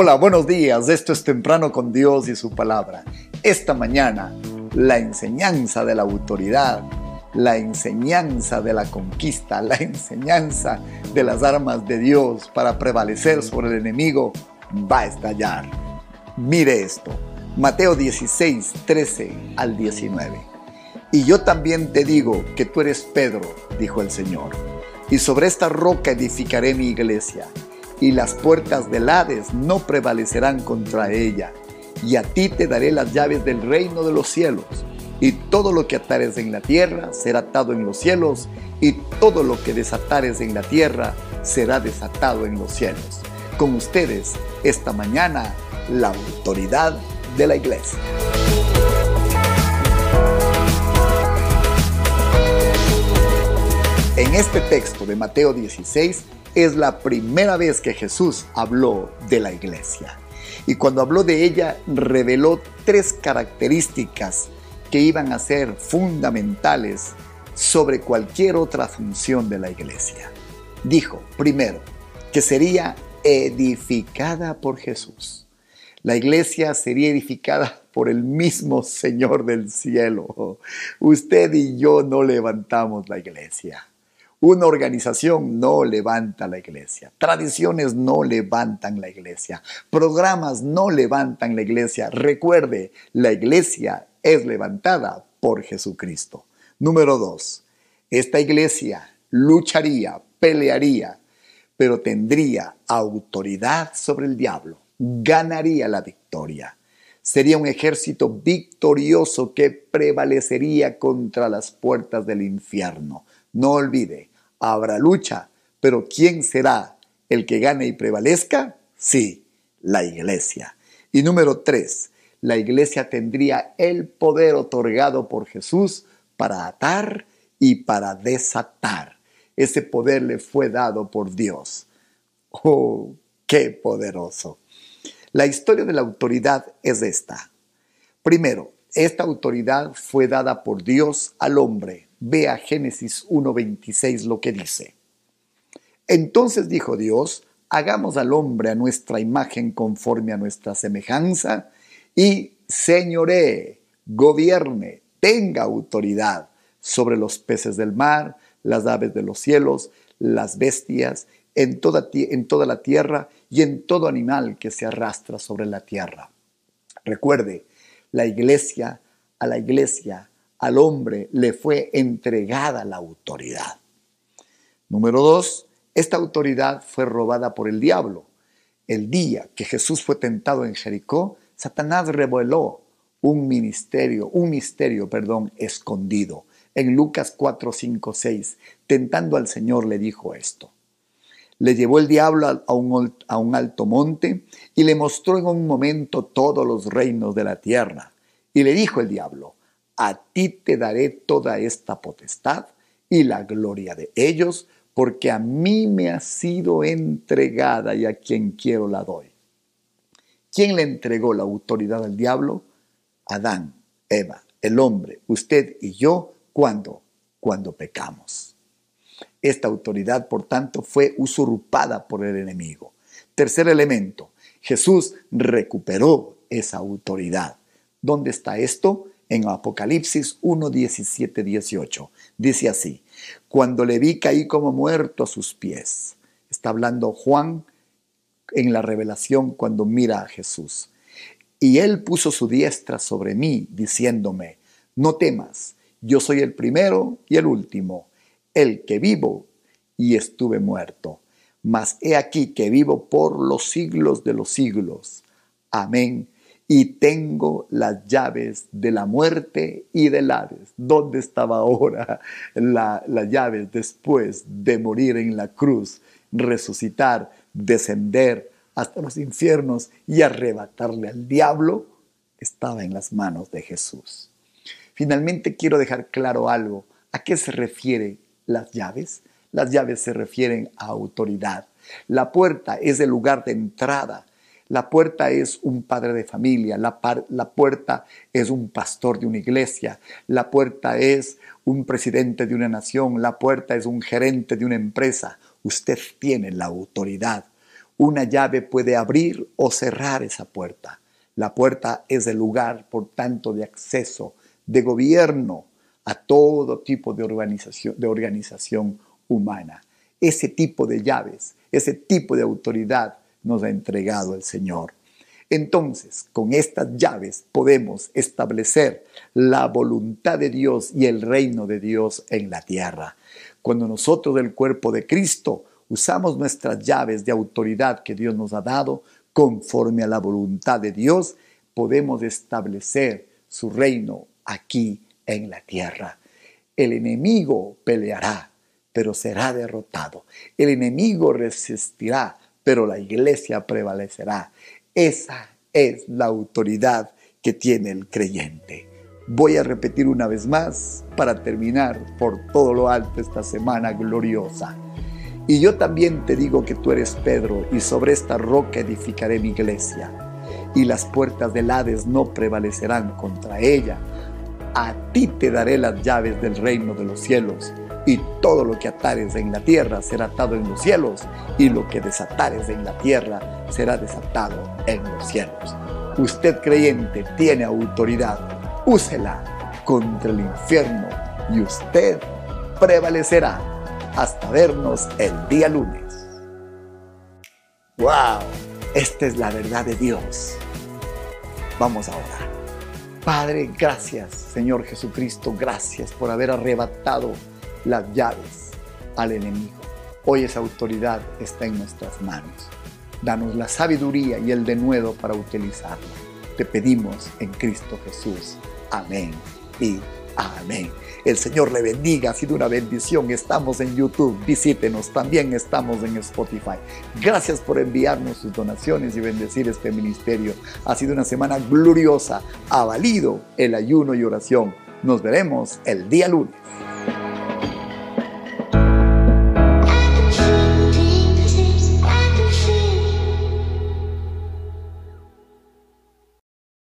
Hola, buenos días. Esto es Temprano con Dios y su palabra. Esta mañana, la enseñanza de la autoridad, la enseñanza de la conquista, la enseñanza de las armas de Dios para prevalecer sobre el enemigo va a estallar. Mire esto, Mateo 16, 13 al 19. Y yo también te digo que tú eres Pedro, dijo el Señor, y sobre esta roca edificaré mi iglesia y las puertas del Hades no prevalecerán contra ella. Y a ti te daré las llaves del reino de los cielos. Y todo lo que atares en la tierra será atado en los cielos, y todo lo que desatares en la tierra será desatado en los cielos. Con ustedes, esta mañana, la autoridad de la iglesia. En este texto de Mateo 16, es la primera vez que Jesús habló de la iglesia. Y cuando habló de ella, reveló tres características que iban a ser fundamentales sobre cualquier otra función de la iglesia. Dijo, primero, que sería edificada por Jesús. La iglesia sería edificada por el mismo Señor del cielo. Usted y yo no levantamos la iglesia. Una organización no levanta la iglesia. Tradiciones no levantan la iglesia. Programas no levantan la iglesia. Recuerde, la iglesia es levantada por Jesucristo. Número dos, esta iglesia lucharía, pelearía, pero tendría autoridad sobre el diablo. Ganaría la victoria. Sería un ejército victorioso que prevalecería contra las puertas del infierno. No olvide, habrá lucha, pero ¿quién será el que gane y prevalezca? Sí, la iglesia. Y número tres, la iglesia tendría el poder otorgado por Jesús para atar y para desatar. Ese poder le fue dado por Dios. ¡Oh, qué poderoso! La historia de la autoridad es esta. Primero, esta autoridad fue dada por Dios al hombre Vea Génesis 1.26 lo que dice. Entonces dijo Dios, hagamos al hombre a nuestra imagen conforme a nuestra semejanza y señoree, gobierne, tenga autoridad sobre los peces del mar, las aves de los cielos, las bestias, en toda, en toda la tierra y en todo animal que se arrastra sobre la tierra. Recuerde, la iglesia, a la iglesia al hombre le fue entregada la autoridad. Número dos, esta autoridad fue robada por el diablo. El día que Jesús fue tentado en Jericó, Satanás reveló un ministerio, un misterio, perdón, escondido. En Lucas 4, 5, 6, tentando al Señor le dijo esto. Le llevó el diablo a un, alto monte y le mostró en un momento todos los reinos de la tierra. Y le dijo el diablo, a ti te daré toda esta potestad y la gloria de ellos, porque a mí me ha sido entregada y a quien quiero la doy. ¿Quién le entregó la autoridad al diablo? Adán, Eva, el hombre, usted y yo, ¿cuándo? Cuando pecamos. Esta autoridad, por tanto, fue usurpada por el enemigo. Tercer elemento, Jesús recuperó esa autoridad. ¿Dónde está esto? en Apocalipsis 1, 17, 18. Dice así, cuando le vi caí como muerto a sus pies. Está hablando Juan en la revelación cuando mira a Jesús. Y él puso su diestra sobre mí, diciéndome, no temas, yo soy el primero y el último, el que vivo y estuve muerto. Mas he aquí que vivo por los siglos de los siglos. Amén y tengo las llaves de la muerte y del Hades. ¿Dónde estaba ahora las llaves después de morir en la cruz, resucitar, descender hasta los infiernos y arrebatarle al diablo? Estaba en las manos de Jesús. Finalmente quiero dejar claro algo. ¿A qué se refieren las llaves? Las llaves se refieren a autoridad. La puerta es el lugar de entrada la puerta es un padre de familia, la, la, puerta es un pastor de una iglesia, la puerta es un presidente de una nación, la puerta es un gerente de una empresa. Usted tiene la autoridad. Una llave puede abrir o cerrar esa puerta. La puerta es el lugar, por tanto, de acceso, de gobierno a todo tipo de organización, de organización humana. Ese tipo de llaves, ese tipo de autoridad nos ha entregado el Señor. Entonces, con estas llaves podemos establecer la voluntad de Dios y el reino de Dios en la tierra. Cuando nosotros del cuerpo de Cristo usamos nuestras llaves de autoridad que Dios nos ha dado, conforme a la voluntad de Dios, podemos establecer su reino aquí en la tierra. El enemigo peleará, pero será derrotado. El enemigo resistirá, pero la iglesia prevalecerá. Esa es la autoridad que tiene el creyente. Voy a repetir una vez más para terminar por todo lo alto esta semana gloriosa. Y yo también te digo que tú eres Pedro, y sobre esta roca edificaré mi iglesia, y las puertas del Hades no prevalecerán contra ella. A ti te daré las llaves del reino de los cielos y todo lo que atares en la tierra será atado en los cielos, y lo que desatares en la tierra será desatado en los cielos. Usted creyente tiene autoridad, úsela contra el infierno y usted prevalecerá hasta vernos el día lunes. ¡Wow! Esta es la verdad de Dios. Vamos a orar. Padre, gracias, Señor Jesucristo, gracias por haber arrebatado las llaves al enemigo. Hoy esa autoridad está en nuestras manos. Danos la sabiduría y el denuedo para utilizarla. Te pedimos en Cristo Jesús. Amén y amén. El Señor le bendiga, ha sido una bendición. Estamos en YouTube, visítenos, también estamos en Spotify. Gracias por enviarnos sus donaciones y bendecir este ministerio. Ha sido una semana gloriosa, ha valido el ayuno y oración. Nos veremos el día lunes.